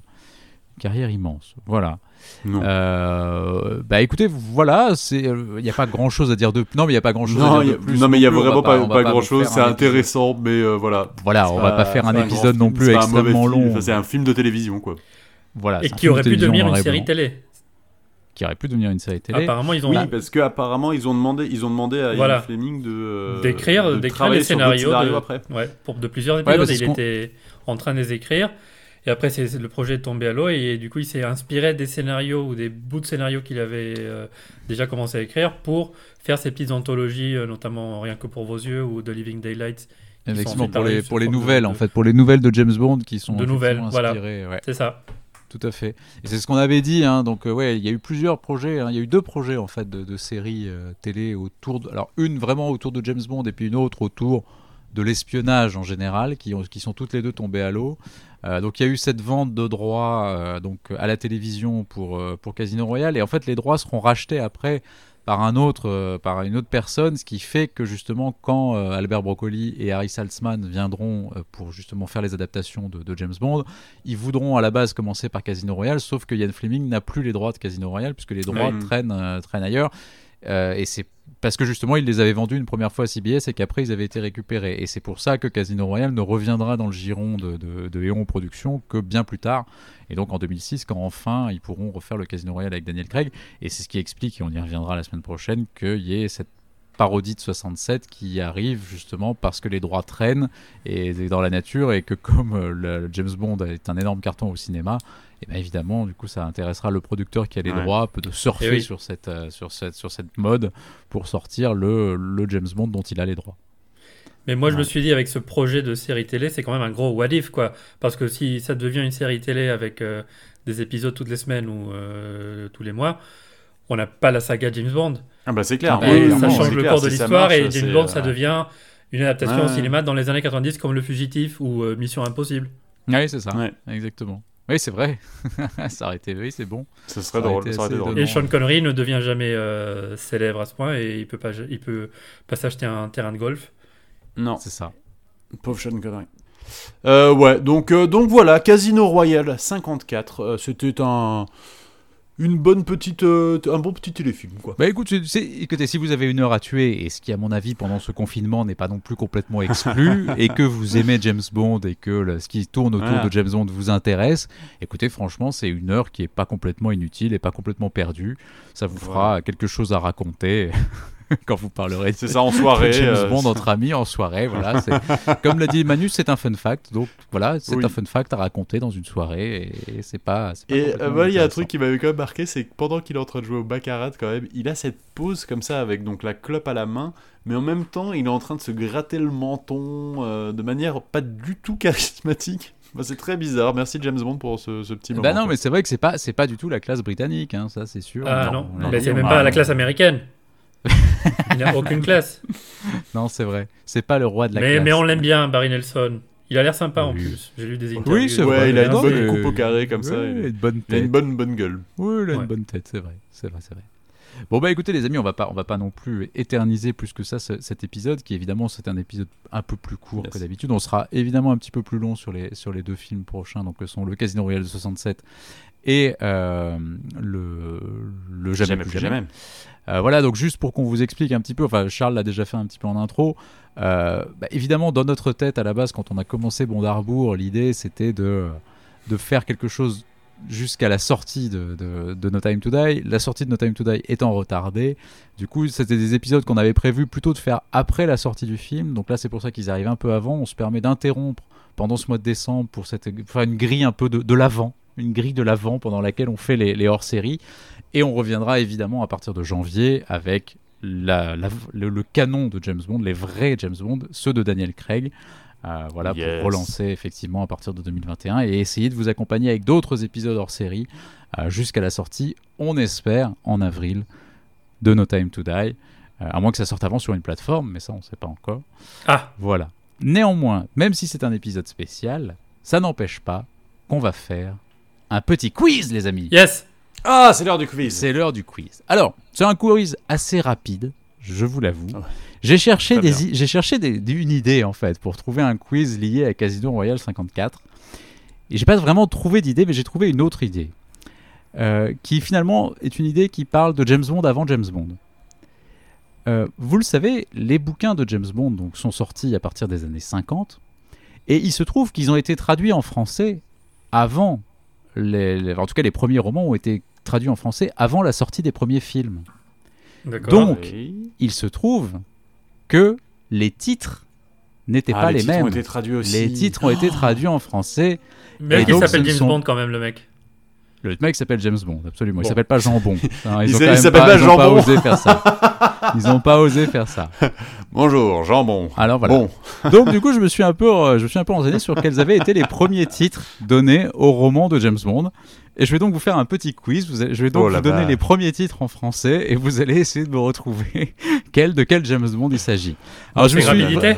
carrière immense. Voilà. Non. Euh, bah écoutez, voilà, c'est, il n'y a pas grand chose à dire de non, mais il n'y a pas grand chose Non, à dire a- de plus. non, mais il y a vraiment pas, pas grand chose. C'est épisode- intéressant, mais euh, voilà. Voilà, on va pas- pas faire un pas épisode non film, plus c'est pas un mauvais extrêmement film. long. Enfin, c'est un film de télévision, quoi. Voilà, et qui aurait pu télévision devenir en une série télé. Qui aurait pu devenir une série télé. Apparemment, ils ont Oui, parce que apparemment ils ont demandé, ils ont demandé à Ian Voilà. Fleming de euh, d'écrire de d'écrire les scénarios, scénarios de, après. Ouais, pour de plusieurs épisodes. ce il était en train de les écrire. Et après, c'est le projet est tombé à l'eau et, du coup, il s'est inspiré des scénarios ou des bouts de scénarios qu'il avait euh, déjà commencé à écrire pour faire ces petites anthologies, euh, notamment Rien que pour vos yeux ou The Living Daylights. Effectivement, pour les, pour nouvelles, de- en fait, pour les nouvelles de James Bond qui sont De nouvelles, voilà. ouais, C'est ça. tout à fait. Et c'est ce qu'on avait dit, hein, donc euh, ouais, il y a eu plusieurs projets, hein, il y a eu deux projets en fait de, de séries télé autour, de, alors une vraiment autour de James Bond et puis une autre autour de l'espionnage en général, qui, ont, qui sont toutes les deux tombées à l'eau. Euh, donc il y a eu cette vente de droits euh, donc à la télévision pour, euh, pour Casino Royale. Et en fait les droits seront rachetés après par un autre par une autre personne ce qui fait que justement quand Albert Broccoli et Harry Saltzman viendront pour justement faire les adaptations de, de James Bond ils voudront à la base commencer par Casino Royale. Sauf que Ian Fleming n'a plus les droits de Casino Royale puisque les droits traînent, traînent ailleurs Euh, et c'est parce que justement ils les avaient vendus une première fois à CBS et qu'après ils avaient été récupérés. Et c'est pour ça que Casino Royale ne reviendra dans le giron de, de, de Eon Productions que bien plus tard. Et donc en 2006, quand enfin ils pourront refaire le Casino Royale avec Daniel Craig. Et c'est ce qui explique, et on y reviendra la semaine prochaine, qu'il y ait cette parodie de 67 qui arrive justement parce que les droits traînent et dans la nature et que comme euh, le James Bond est un énorme carton au cinéma, et bien évidemment du coup ça intéressera le producteur qui a les Ouais. droits de surfer Eh oui. sur cette euh, sur cette sur cette mode pour sortir le, le James Bond dont il a les droits. Mais moi, je me suis dit, avec ce projet de série télé, c'est quand même un gros what if, quoi. Parce que si ça devient une série télé avec euh, des épisodes toutes les semaines ou euh, tous les mois, on n'a pas la saga James Bond. Ah bah c'est clair. Oui, ça change le clair, cours de si l'histoire et James Bond, ça devient une adaptation Ouais, au cinéma dans les années 90 comme Le Fugitif ou euh, Mission Impossible. Oui, c'est ça. Ouais. Exactement. Oui, c'est vrai. ça aurait été, oui, c'est bon. Ce Ça serait drôle. Et. Sean Connery ne devient jamais euh, célèbre à ce point et il peut pas, il peut pas s'acheter un terrain de golf. Non. C'est ça. Pauvre Sean Connery. Euh, ouais, donc, euh, donc voilà, Casino Royale 54. euh, C'était un. Une bonne petite. euh, un bon petit téléfilm, quoi. Bah écoute, écoutez, si vous avez une heure à tuer, et ce qui à mon avis pendant ce confinement n'est pas non plus complètement exclu, et que vous aimez James Bond et que ce qui tourne autour Voilà. de James Bond vous intéresse, écoutez, franchement, c'est une heure qui est pas complètement inutile et pas complètement perdue. Ça vous fera Voilà. quelque chose à raconter quand vous parlerez de C'est ça en soirée. James euh, Bond entre amis en soirée. Voilà, comme l'a dit Manu, c'est un fun fact. Donc voilà, c'est Oui. un fun fact à raconter dans une soirée et, et c'est pas. pas Et euh, voilà, il y a un truc qui m'avait quand même marqué, c'est que pendant qu'il est en train de jouer au baccarat, quand même, il a cette pose comme ça avec donc la clope à la main, mais en même temps, il est en train de se gratter le menton euh, de manière pas du tout charismatique. Bah, c'est très bizarre. Merci James Bond pour ce, ce petit moment. Bah non, quoi. mais c'est vrai que c'est pas c'est pas du tout la classe britannique, hein, ça c'est sûr. Ah On- non, on l'a mais dit, c'est on même pas la classe américaine. Il n'a aucune classe. Non, c'est vrai. C'est pas le roi de la mais, classe. mais on l'aime bien, Barry Nelson. Il a l'air sympa en plus. J'ai lu des interviews. Oui, c'est Ouais, vrai. il a une Non, bonne mais- coupe au carré comme ça. Il une bonne il a une tête. bonne, bonne gueule. Oui, il a Ouais. une bonne tête, c'est vrai. C'est vrai, c'est vrai. Bon bah écoutez les amis, on va pas, on va pas non plus éterniser plus que ça ce- cet épisode, qui évidemment c'est un épisode un peu plus court Yes. que d'habitude. On sera évidemment un petit peu plus long sur les sur les deux films prochains, donc sont le Casino Royale de 67 et euh, le le jamais, plus jamais. Euh, voilà, donc juste pour qu'on vous explique un petit peu, enfin Charles l'a déjà fait un petit peu en intro, euh, bah, évidemment dans notre tête à la base quand on a commencé Bond Arbour, l'idée c'était de, de faire quelque chose jusqu'à la sortie de, de, de No Time to Die, la sortie de No Time to Die étant retardée, du coup c'était des épisodes qu'on avait prévu plutôt de faire après la sortie du film, donc là c'est pour ça qu'ils arrivent un peu avant, on se permet d'interrompre pendant ce mois de décembre pour cette, faire une grille un peu de, de l'avant, une grille de l'avant pendant laquelle on fait les, les hors-séries. Et on reviendra évidemment à partir de janvier avec la- la- le, le canon de James Bond, les vrais James Bond, ceux de Daniel Craig. Euh, voilà, Yes. pour relancer effectivement à partir de 2021 et essayer de vous accompagner avec d'autres épisodes hors série euh, jusqu'à la sortie, on espère, en avril de No Time to Die. Euh, à moins que ça sorte avant sur une plateforme, mais ça on ne sait pas encore. Ah, Voilà. Néanmoins, même si c'est un épisode spécial, ça n'empêche pas qu'on va faire un petit quiz, les amis. yes Ah, c'est l'heure du quiz. C'est l'heure du quiz. Alors, c'est un quiz assez rapide, je vous l'avoue. J'ai cherché, des, j'ai cherché des- des- une idée en fait pour trouver un quiz lié à Casino Royale 54. Et j'ai pas vraiment trouvé d'idée, mais j'ai trouvé une autre idée. euh, qui finalement est une idée qui parle de James Bond avant James Bond. Euh, vous le savez, les bouquins de James Bond donc, sont sortis à partir des années 50. Et il se trouve qu'ils ont été traduits en français avant. Les, les- en tout cas, les premiers romans ont été traduits en français avant la sortie des premiers films. Donc, Oui. il se trouve que les titres n'étaient Ah, pas les, mêmes. aussi. Les titres ont été traduits en français. Mais il s'appelle James sont- Bond quand même, le mec. Le mec s'appelle James Bond, absolument. Il Bon. s'appelle pas Jambon. Hein, Il ils ont s'est- quand il même s'appelle pas, pas ils ont pas osé faire ça. Ils n'ont pas osé faire ça. Bonjour, jambon. Alors voilà. Bon, Donc du coup, je me suis un peu, euh, je me suis un peu renseigné sur quels avaient été les premiers titres donnés au roman de James Bond. Et je vais donc vous faire un petit quiz. Vous allez- je vais donc Oh la vous donner les premiers titres en français et vous allez essayer de me retrouver quel de quel James Bond il s'agit. Alors je me C'est suis, rapidité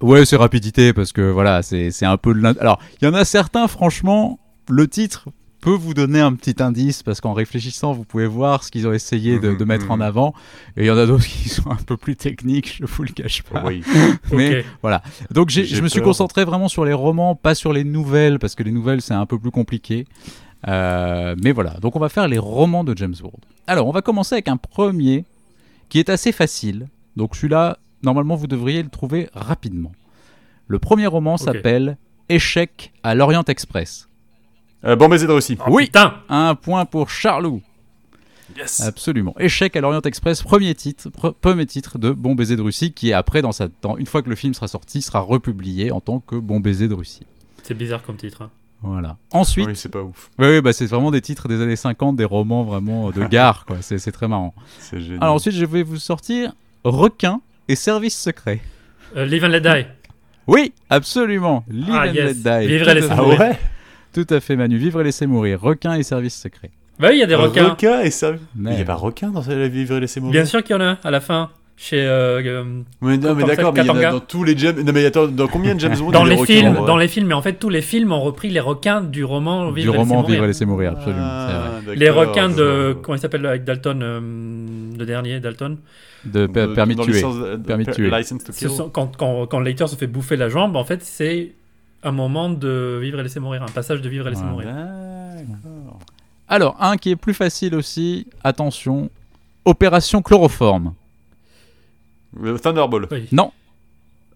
Ouais, c'est rapidité parce que voilà, c'est c'est un peu de Alors, il y en a certains, franchement, le titre peut vous donner un petit indice parce qu'en réfléchissant, vous pouvez voir ce qu'ils ont essayé de, Mhm, de mettre en mhm. avant. Et il y en a d'autres qui sont un peu plus techniques, je vous le cache pas. oui. Mais voilà. Donc j'ai- J'ai je me suis peur. concentré vraiment sur les romans, pas sur les nouvelles, parce que les nouvelles c'est un peu plus compliqué. Euh, mais voilà, donc on va faire les romans de James Bond. Alors on va commencer avec un premier qui est assez facile. Donc celui-là, normalement vous devriez le trouver rapidement. Le premier roman s'appelle Échec à l'Orient Express. Euh, bon baiser de Russie. Oh, Oui. Putain Un point pour Charlot. Yes. Absolument. Échec à l'Orient Express, premier titre, pre- premier titre de Bon baiser de Russie, qui après, dans sa, dans- une fois que le film sera sorti, sera republié en tant que Bon baiser de Russie. C'est bizarre comme titre. hein. Voilà. Ensuite, Oui, c'est pas ouf. oui, oui, bah, c'est vraiment des titres des années 50, des romans vraiment de gare, quoi. C'est très marrant. C'est génial. Alors ensuite, je vais vous sortir Requin et Service secret. Euh, Live and Let Die. Oui, absolument. Live Ah, and yes. let die. Vivre et à laisser ah mourir. ouais? Tout à fait, Manu. Vivre et laisser mourir. Requin et Service secret. Bah oui, il y a des requins. Requin et ça. Ouais. Il y a pas requin dans la vivre et laisser mourir. Bien sûr qu'il y en a à la fin. Chez, euh, euh, Mais non, mais d'accord, mais il y en a dans tous les James. Non, mais attends, dans combien de James Bond dans il y a les des films, requins, dans les films, mais en fait tous les films ont repris les requins du roman Du Vivre et roman laisser mourir. Vivre et laisser mourir, absolument. Ah, Les requins de comment il s'appelle avec Dalton, euh, le dernier Dalton. De per- De- permis de dans tuer. licence de- Permis de per- tuer. License to kill. sont- quand, quand, quand Leiter se fait bouffer la jambe, en fait, c'est un moment de vivre et laisser mourir, un passage de vivre et laisser Voilà. mourir. D'accord. Alors, un qui est plus facile aussi, attention, Opération Chloroforme. Le Thunderball. Oui. Non,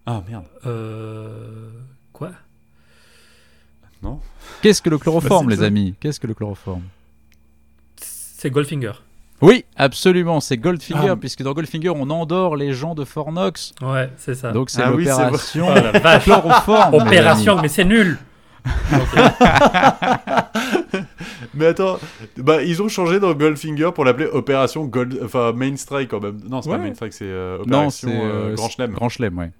Ah merde. Euh... Quoi? Qu'est-ce que le chloroforme, Bah, les amis? Qu'est-ce que le chloroforme? C'est Goldfinger. Oui, absolument, c'est Goldfinger, Ah. puisque dans Goldfinger, on endort les gens de Fornox. Ouais, c'est ça. Donc c'est Ah oui, l'opération Oh la vache. Chloroforme. Opération, mais c'est nul. Mais attends, bah ils ont changé dans Goldfinger pour l'appeler Opération Gold, enfin Main Strike quand même. Non, c'est Ouais. pas Main Strike, c'est euh, Opération euh, euh, Grand Chelem. Grand Chelem, ouais.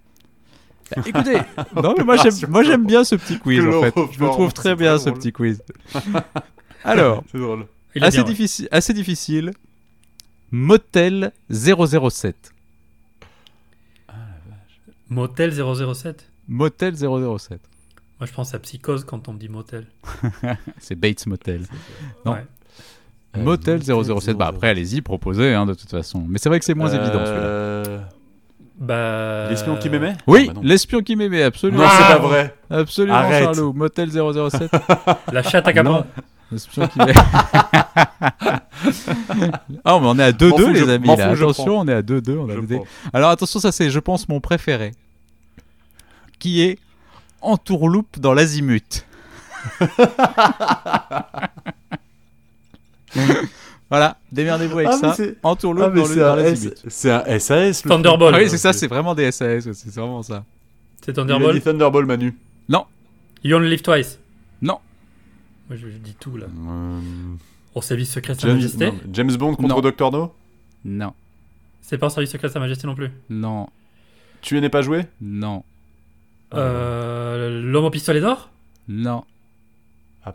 Bah, écoutez, non mais moi j'aime, moi j'aime bien ce petit quiz en fait. Je le trouve très bien très ce petit quiz. Alors, C'est drôle. Assez bien, ouais. difficile, assez difficile. Motel 007. Motel 007 Motel 007. Moi, je pense à Psychose quand on me dit motel. C'est Bates Motel. Non. Ouais. Euh, Motel 007. Bah après, allez-y, proposez hein, de toute façon. Mais c'est vrai que c'est moins évident celui-là. Euh, Bah. L'espion qui m'aimait Oui, Ah, bah l'espion qui m'aimait, absolument. Non, c'est Ah. pas vrai. Absolument, Arrête. Charlot. Motel 007. La chatte à capron. Non. Qui ah, mais on est à 2-2, M'en fous, les je- amis. là. Attention, on est à 2-2. On a Je des- prends. Alors attention, ça c'est, je pense, mon préféré. Qui est Entourloupe dans l'azimut. voilà, démerdez-vous avec Ah, ça. Entourloupe Ah, dans, l'azimut. C'est un SAS. le Thunderball. Ah oui, c'est ça, c'est vraiment des SAS, c'est vraiment ça. C'est truc. Il a Thunderball. dit Thunderball, Manu. You only live twice. Non. Moi, je, je dis tout là. Euh, Au service secret de Sa James, Majesté. non, James Bond contre Non. Doctor No Non, C'est pas au service secret de Sa Majesté non plus. non, Tu n'es pas joué non, Euh, L'homme au pistolet d'or non.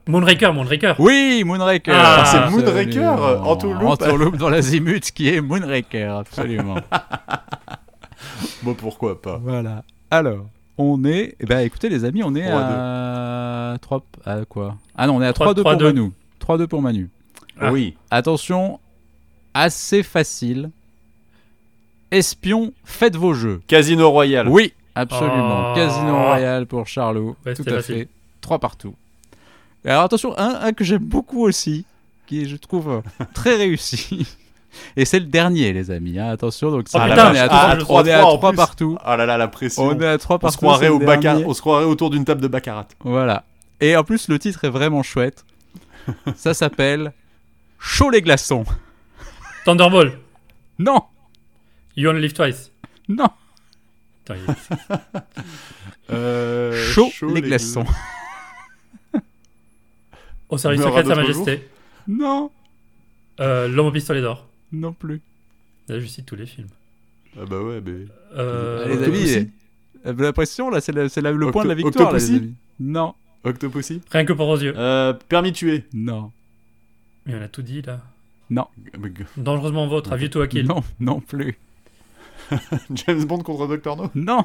Moonraker, Moonraker. Oui, Moonraker Ah, c'est. Moonraker, Entourloupe. Entourloupe dans l'azimut qui est Moonraker, absolument. Bon, pourquoi pas Voilà. Alors, on est. Eh ben, écoutez, les amis, on est 3 à 3. À quoi Ah non, on est à 3, 3-2 pour 3-2. Manu. 3-2 pour Manu. Ah. Oui. Attention, assez facile. Espion, faites vos jeux. Casino Royale. Oui, absolument. Oh. Casino Royale pour Charlot. Ouais, Tout à facile. fait. 3 partout. Et alors, attention, un, un que j'aime beaucoup aussi, qui est, je trouve, euh, très réussi. Et c'est le dernier, les amis. hein. Attention, donc ça, Oh, on putain, est à ah, 3, on est à 3-3 en 3 plus. partout. Ah là là, la pression. On est à 3 On partout. se croirait au on se croirait autour d'une table de baccarat. Voilà. Et en plus, le titre est vraiment chouette. Ça s'appelle Chaud les glaçons. Thunderball. Non, You only live twice. non. Putain, il- Euh, Chaud, les glaçons. Au service secret de Sa Majesté. Non, Euh, L'homme au pistolet d'or. Non plus. Là, je cite tous les films. Ah bah ouais, mais... Euh, les amis, vous avez l'impression, là, c'est le, la- point de la victoire, là, les Octopussy amis. Non, Octopussy Rien que pour vos yeux. euh, Permis de tuer. non, Mais on a tout dit là. Euh, Dangereusement vôtre, à to a Kill. non, non plus. James Bond contre Doctor No Non.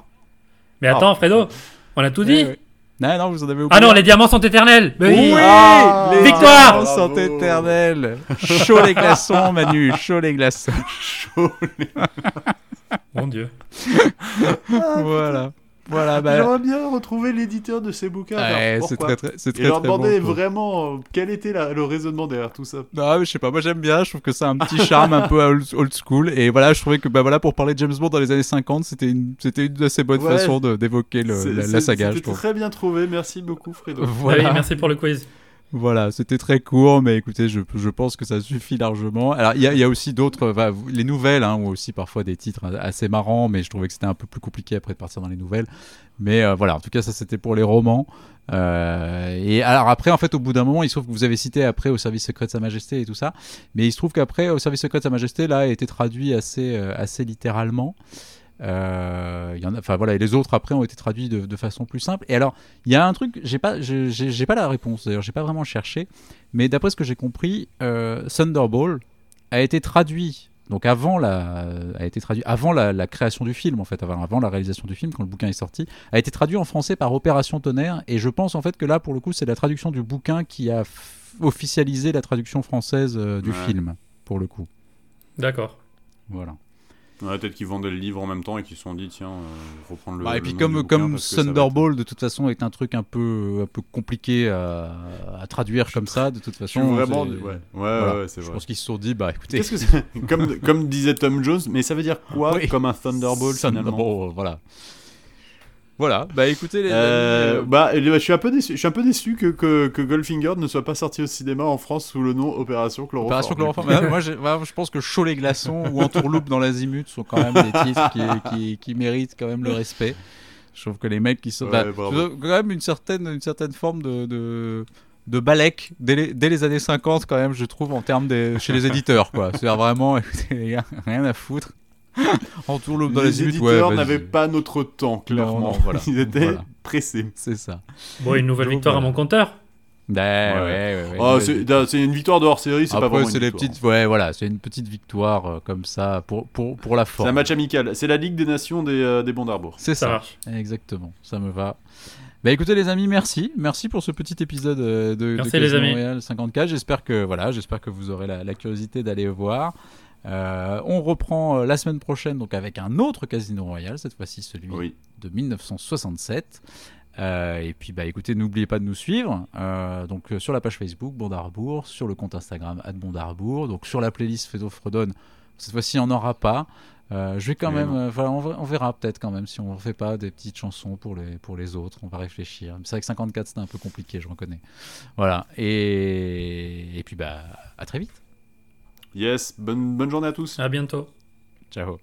Mais attends, Fredo, on a tout dit. Non, non, vous en avez oublié. Ah non, les diamants sont éternels. Mais Oui, Ah, les Victoire diamants sont Bravo. éternels. Chaud les glaçons, Manu, chaud les glaçons. Chaud. Mon dieu. voilà. Voilà, bah. J'aimerais bien retrouver l'éditeur de ces bouquins. ouais, c'est très, très, c'est Et très, leur très bon, demander vraiment euh, quel était la- le raisonnement derrière tout ça. Non, mais je sais pas, moi j'aime bien, je trouve que c'est un petit charme un peu old, old school. Et voilà, je trouvais que bah voilà, pour parler de James Bond dans les années 50, c'était une, c'était une assez bonne Ouais. façon d'évoquer la, la saga, je C'était très bien trouvé, merci beaucoup Fredo. Voilà, merci pour le quiz. Voilà c'était très court, mais écoutez, je, je pense que ça suffit largement. Alors, il y, a- aussi d'autres, bah, les nouvelles hein, ont aussi parfois des titres assez marrants, mais je trouvais que c'était un peu plus compliqué après de partir dans les nouvelles. Mais euh, voilà, en tout cas, ça c'était pour les romans. Euh, et alors après, en fait, au bout d'un moment, il se trouve que vous avez cité après au service secret de Sa Majesté et tout ça, mais il se trouve qu'après, au service secret de Sa Majesté, là, a été traduit assez, euh, assez littéralement. Euh, il y en a, enfin voilà, et les autres après ont été traduits de, de façon plus simple. Et alors, il y a un truc, j'ai pas, j'ai pas la réponse. D'ailleurs, j'ai pas vraiment cherché, mais d'après ce que j'ai compris, euh, Thunderball a été traduit. Donc avant la, a été traduit avant la, la création du film en fait, avant, avant la réalisation du film quand le bouquin est sorti, a été traduit en français par Opération Tonnerre. Et je pense en fait que là pour le coup c'est la traduction du bouquin qui a officialisé la traduction française euh, du Ouais. film pour le coup. D'accord. Voilà. Ouais, peut-être qu'ils vendaient le livre en même temps et qu'ils se sont dit tiens, euh, faut prendre le. Bah, et puis comme, comme être- Thunderball de toute façon est un truc un peu, un peu compliqué à, à traduire comme ça, de toute Je façon. vraiment. Ouais, ouais, voilà. ouais, c'est Je vrai. pense qu'ils se sont dit, bah écoutez, que comme, comme disait Tom Jones, mais ça veut dire quoi Oui. comme un Thunderball finalement? Thunderball, voilà. Voilà, bah écoutez les Euh, euh, bah, je suis un peu déçu. Je suis un peu déçu que, que, que Goldfinger ne soit pas sorti au cinéma en France sous le nom Opération Chloroform. Opération Chloroform. Bah, moi, bah, je pense que Chaud les glaçons ou Entourloupe dans l'azimut sont quand même des titres qui, qui, qui méritent quand même le respect. Je trouve que les mecs qui sont. Ouais, bah, bravo. ils ont quand même une certaine, une certaine forme de. de de balèque dès les, dès les années 50 quand même je trouve en termes des chez les éditeurs quoi c'est vraiment écoutez les gars rien à foutre Dans Les ouais éditeurs vas-y. n'avaient pas notre temps, clairement. non, voilà. Ils étaient Voilà. pressés. c'est ça Bon, une nouvelle Donc, victoire voilà. à mon compteur. Ouais, ouais, ouais, ouais, Ah, ouais. c'est c'est une victoire de hors série, c'est pas vraiment une c'est petites, ouais, voilà, c'est une petite victoire euh, comme ça pour pour pour la C'est forme. un match amical. C'est la Ligue des Nations des, euh, des Bons d'Arbour. C'est Ça. Exactement, ça me va. Bah écoutez les amis, merci, merci pour ce petit épisode euh, de, Merci, de les amis. Royale 54. J'espère que voilà, j'espère que vous aurez la, la curiosité d'aller voir. Euh, on reprend euh, la semaine prochaine donc avec un autre Casino Royale, cette fois-ci celui Oui. de 1967. Euh, et puis bah écoutez, n'oubliez pas de nous suivre euh, donc sur la page Facebook Bondarbourg, sur le compte Instagram Bondarbourg, donc sur la playlist Fedo Fredon. Cette fois-ci, il n'y en aura pas. Euh, je vais quand même, euh, voilà, on, on verra peut-être quand même si on ne fait pas des petites chansons pour les, pour les autres. On va réfléchir. C'est vrai que 54 c'était un peu compliqué, je reconnais. Voilà. Et, et puis bah à très vite. Yes, bonne, bonne journée à tous. À bientôt. Ciao.